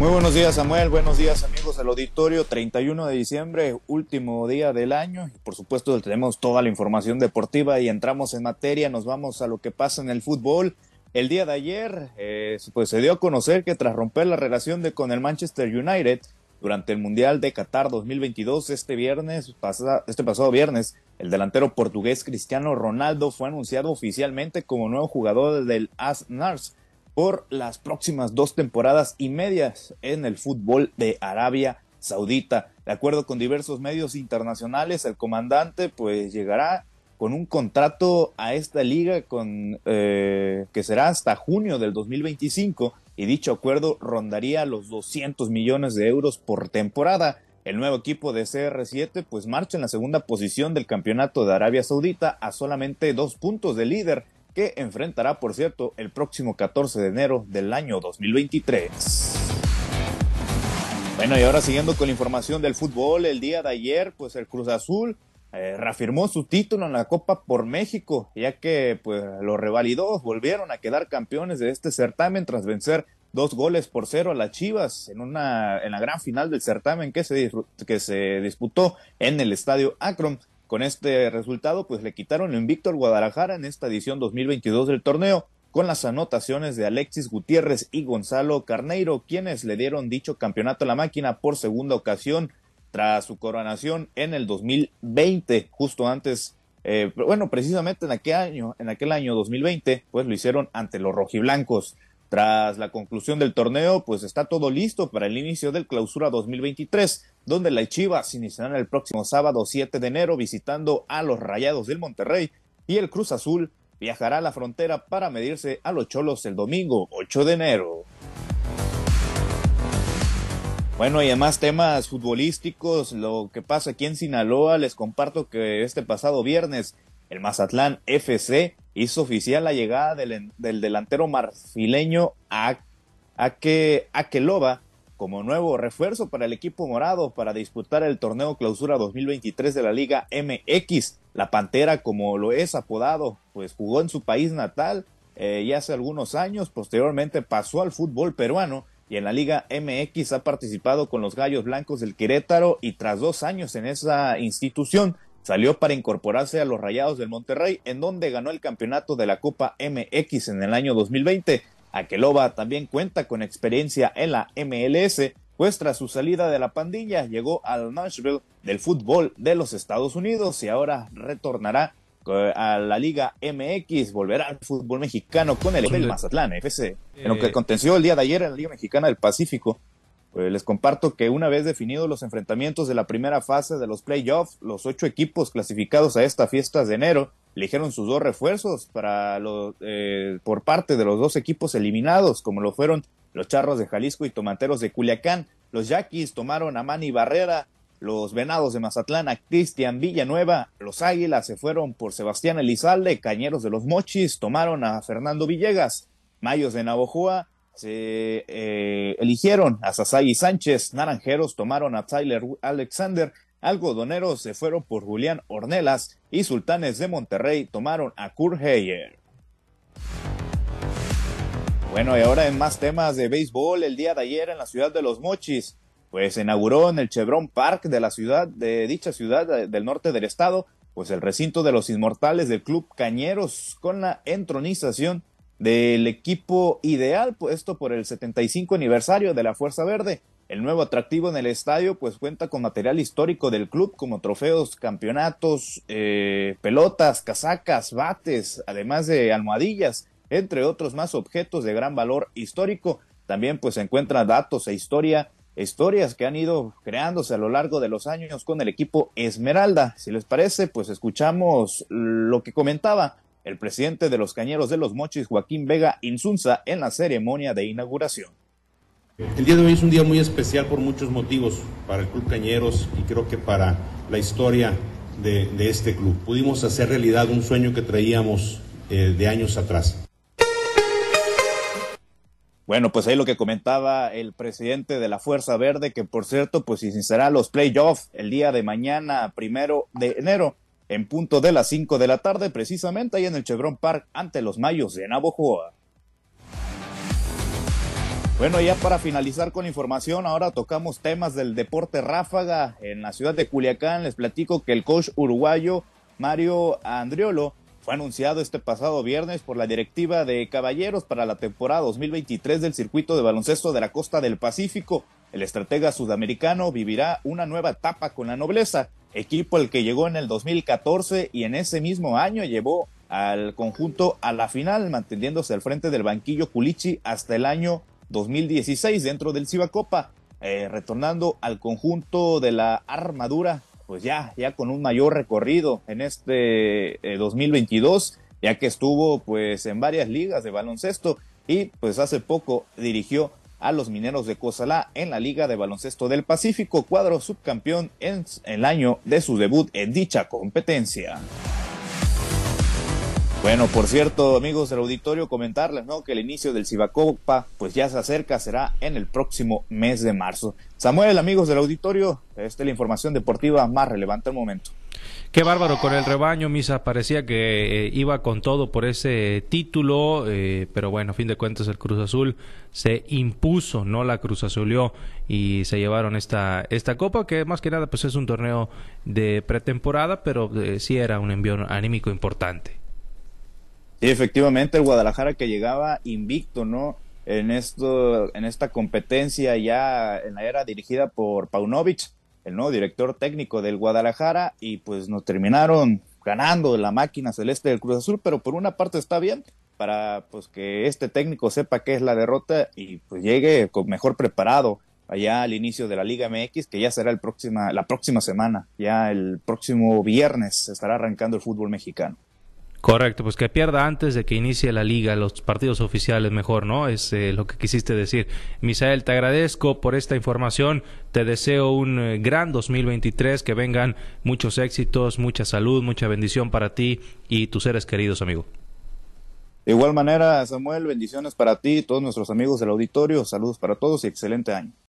Muy buenos días Samuel, buenos días amigos del auditorio, 31 de diciembre, último día del año. Y por supuesto tenemos toda la información deportiva y entramos en materia, nos vamos a lo que pasa en el fútbol. El día de ayer eh, pues se dio a conocer que tras romper la relación de, con el Manchester United durante el Mundial de Qatar 2022 este viernes, este pasado viernes, el delantero portugués Cristiano Ronaldo fue anunciado oficialmente como nuevo jugador del AS Nars por las próximas dos temporadas y medias en el fútbol de Arabia Saudita. De acuerdo con diversos medios internacionales, el comandante pues llegará con un contrato a esta liga con eh, que será hasta junio del 2025 y dicho acuerdo rondaría los 200 millones de euros por temporada. El nuevo equipo de CR7 pues marcha en la segunda posición del campeonato de Arabia Saudita a solamente dos puntos del líder que enfrentará, por cierto, el próximo 14 de enero del año 2023. Bueno, y ahora siguiendo con la información del fútbol, el día de ayer, pues el Cruz Azul eh, reafirmó su título en la Copa por México, ya que pues lo revalidó, volvieron a quedar campeones de este certamen tras vencer dos goles por cero a las Chivas en una en la gran final del certamen que se que se disputó en el Estadio Akron. Con este resultado, pues le quitaron el invicto al Guadalajara en esta edición 2022 del torneo, con las anotaciones de Alexis Gutiérrez y Gonzalo Carneiro, quienes le dieron dicho campeonato a la máquina por segunda ocasión tras su coronación en el 2020, justo antes, eh, bueno, precisamente en aquel año, en aquel año 2020, pues lo hicieron ante los rojiblancos. Tras la conclusión del torneo, pues está todo listo para el inicio del clausura 2023, donde la Chivas iniciarán el próximo sábado 7 de enero visitando a los Rayados del Monterrey y el Cruz Azul viajará a la frontera para medirse a los Cholos el domingo 8 de enero. Bueno, y además temas futbolísticos, lo que pasa aquí en Sinaloa, les comparto que este pasado viernes el Mazatlán FC hizo oficial la llegada del, delantero marfileño Akeloba como nuevo refuerzo para el equipo morado para disputar el torneo clausura 2023 de la Liga MX. La Pantera, como lo es apodado, pues jugó en su país natal eh, ya hace algunos años, posteriormente pasó al fútbol peruano y en la Liga MX ha participado con los Gallos Blancos del Querétaro y tras dos años en esa institución salió para incorporarse a los Rayados del Monterrey, en donde ganó el campeonato de la Copa MX en el año 2020. Aqueloba también cuenta con experiencia en la MLS, pues tras su salida de la pandilla llegó al Nashville del fútbol de los Estados Unidos y ahora retornará eh, a la Liga MX, volverá al fútbol mexicano con el, el Mazatlán FC. En lo que eh, aconteció el día de ayer en la Liga Mexicana del Pacífico, pues les comparto que una vez definidos los enfrentamientos de la primera fase de los playoffs, los ocho equipos clasificados a esta fiesta de enero eligieron sus dos refuerzos para los, eh, por parte de los dos equipos eliminados, como lo fueron los Charros de Jalisco y Tomateros de Culiacán. Los Yaquis tomaron a Manny Barrera, los Venados de Mazatlán a Cristian Villanueva, los Águilas se fueron por Sebastián Elizalde, Cañeros de los Mochis tomaron a Fernando Villegas, Mayos de Navojoa se eh, eligieron a Sasai Sánchez, Naranjeros tomaron a Tyler Alexander, Algodoneros se fueron por Julián Ornelas y Sultanes de Monterrey tomaron a Kurt Heyer. Bueno, y ahora en más temas de béisbol, el día de ayer en la ciudad de Los Mochis, pues se inauguró en el Chevron Park de la ciudad, de dicha ciudad del norte del estado, pues el recinto de los inmortales del Club Cañeros con la entronización del equipo ideal, puesto por el 75 aniversario de la Fuerza Verde. El nuevo atractivo en el estadio pues cuenta con material histórico del club como trofeos, campeonatos, eh, pelotas, casacas, bates, además de almohadillas, entre otros más objetos de gran valor histórico. También pues se encuentran datos e historia, historias que han ido creándose a lo largo de los años con el equipo Esmeralda. Si les parece, pues escuchamos lo que comentaba el presidente de los Cañeros de los Mochis, Joaquín Vega Insunza, en la ceremonia de inauguración. El día de hoy es un día muy especial por muchos motivos para el Club Cañeros y creo que para la historia de, este club. Pudimos hacer realidad un sueño que traíamos eh, de años atrás. Bueno, pues ahí lo que comentaba el presidente de la Fuerza Verde, que por cierto, pues iniciará los playoffs el día de mañana, primero de enero en punto de las 5 de la tarde, precisamente ahí en el Chevron Park ante los Mayos de Navojoa. Bueno, ya para finalizar con información, ahora tocamos temas del deporte ráfaga en la ciudad de Culiacán. Les platico que el coach uruguayo Mario Andriolo fue anunciado este pasado viernes por la directiva de Caballeros para la temporada 2023 del circuito de baloncesto de la costa del Pacífico. El estratega sudamericano vivirá una nueva etapa con la nobleza, equipo el que llegó en el 2014 y en ese mismo año llevó al conjunto a la final, manteniéndose al frente del banquillo Culichi hasta el año 2016 dentro del Cibacopa, eh, retornando al conjunto de la armadura, pues ya, ya con un mayor recorrido en este 2022, eh, ya que estuvo pues en varias ligas de baloncesto y pues hace poco dirigió a los mineros de Cozalá en la Liga de Baloncesto del Pacífico, cuadro subcampeón en el año de su debut en dicha competencia. Bueno, por cierto, amigos del auditorio, comentarles ¿no? que el inicio del Cibacopa pues ya se acerca, será en el próximo mes de marzo. Samuel, amigos del auditorio, esta es la información deportiva más relevante al momento. Qué bárbaro con el rebaño, Misa. Parecía que eh, iba con todo por ese título, eh, pero bueno, a fin de cuentas el Cruz Azul se impuso, no la Cruz Azulió y se llevaron esta, esta copa, que más que nada pues es un torneo de pretemporada, pero eh, sí era un envío anímico importante. Sí, efectivamente, el Guadalajara que llegaba invicto, ¿no? En, esto, en esta competencia ya en la era dirigida por Paunovic, el nuevo director técnico del Guadalajara, y pues nos terminaron ganando la máquina celeste del Cruz Azul, pero por una parte está bien para pues que este técnico sepa qué es la derrota y pues llegue con mejor preparado allá al inicio de la Liga MX, que ya será el próxima, la próxima semana, ya el próximo viernes estará arrancando el fútbol mexicano. Correcto, pues que pierda antes de que inicie la liga, los partidos oficiales mejor, ¿no? Es eh, lo que quisiste decir. Misael, te agradezco por esta información, te deseo un eh, gran 2023, que vengan muchos éxitos, mucha salud, mucha bendición para ti y tus seres queridos, amigo. De igual manera, Samuel, bendiciones para ti todos nuestros amigos del auditorio, saludos para todos y excelente año.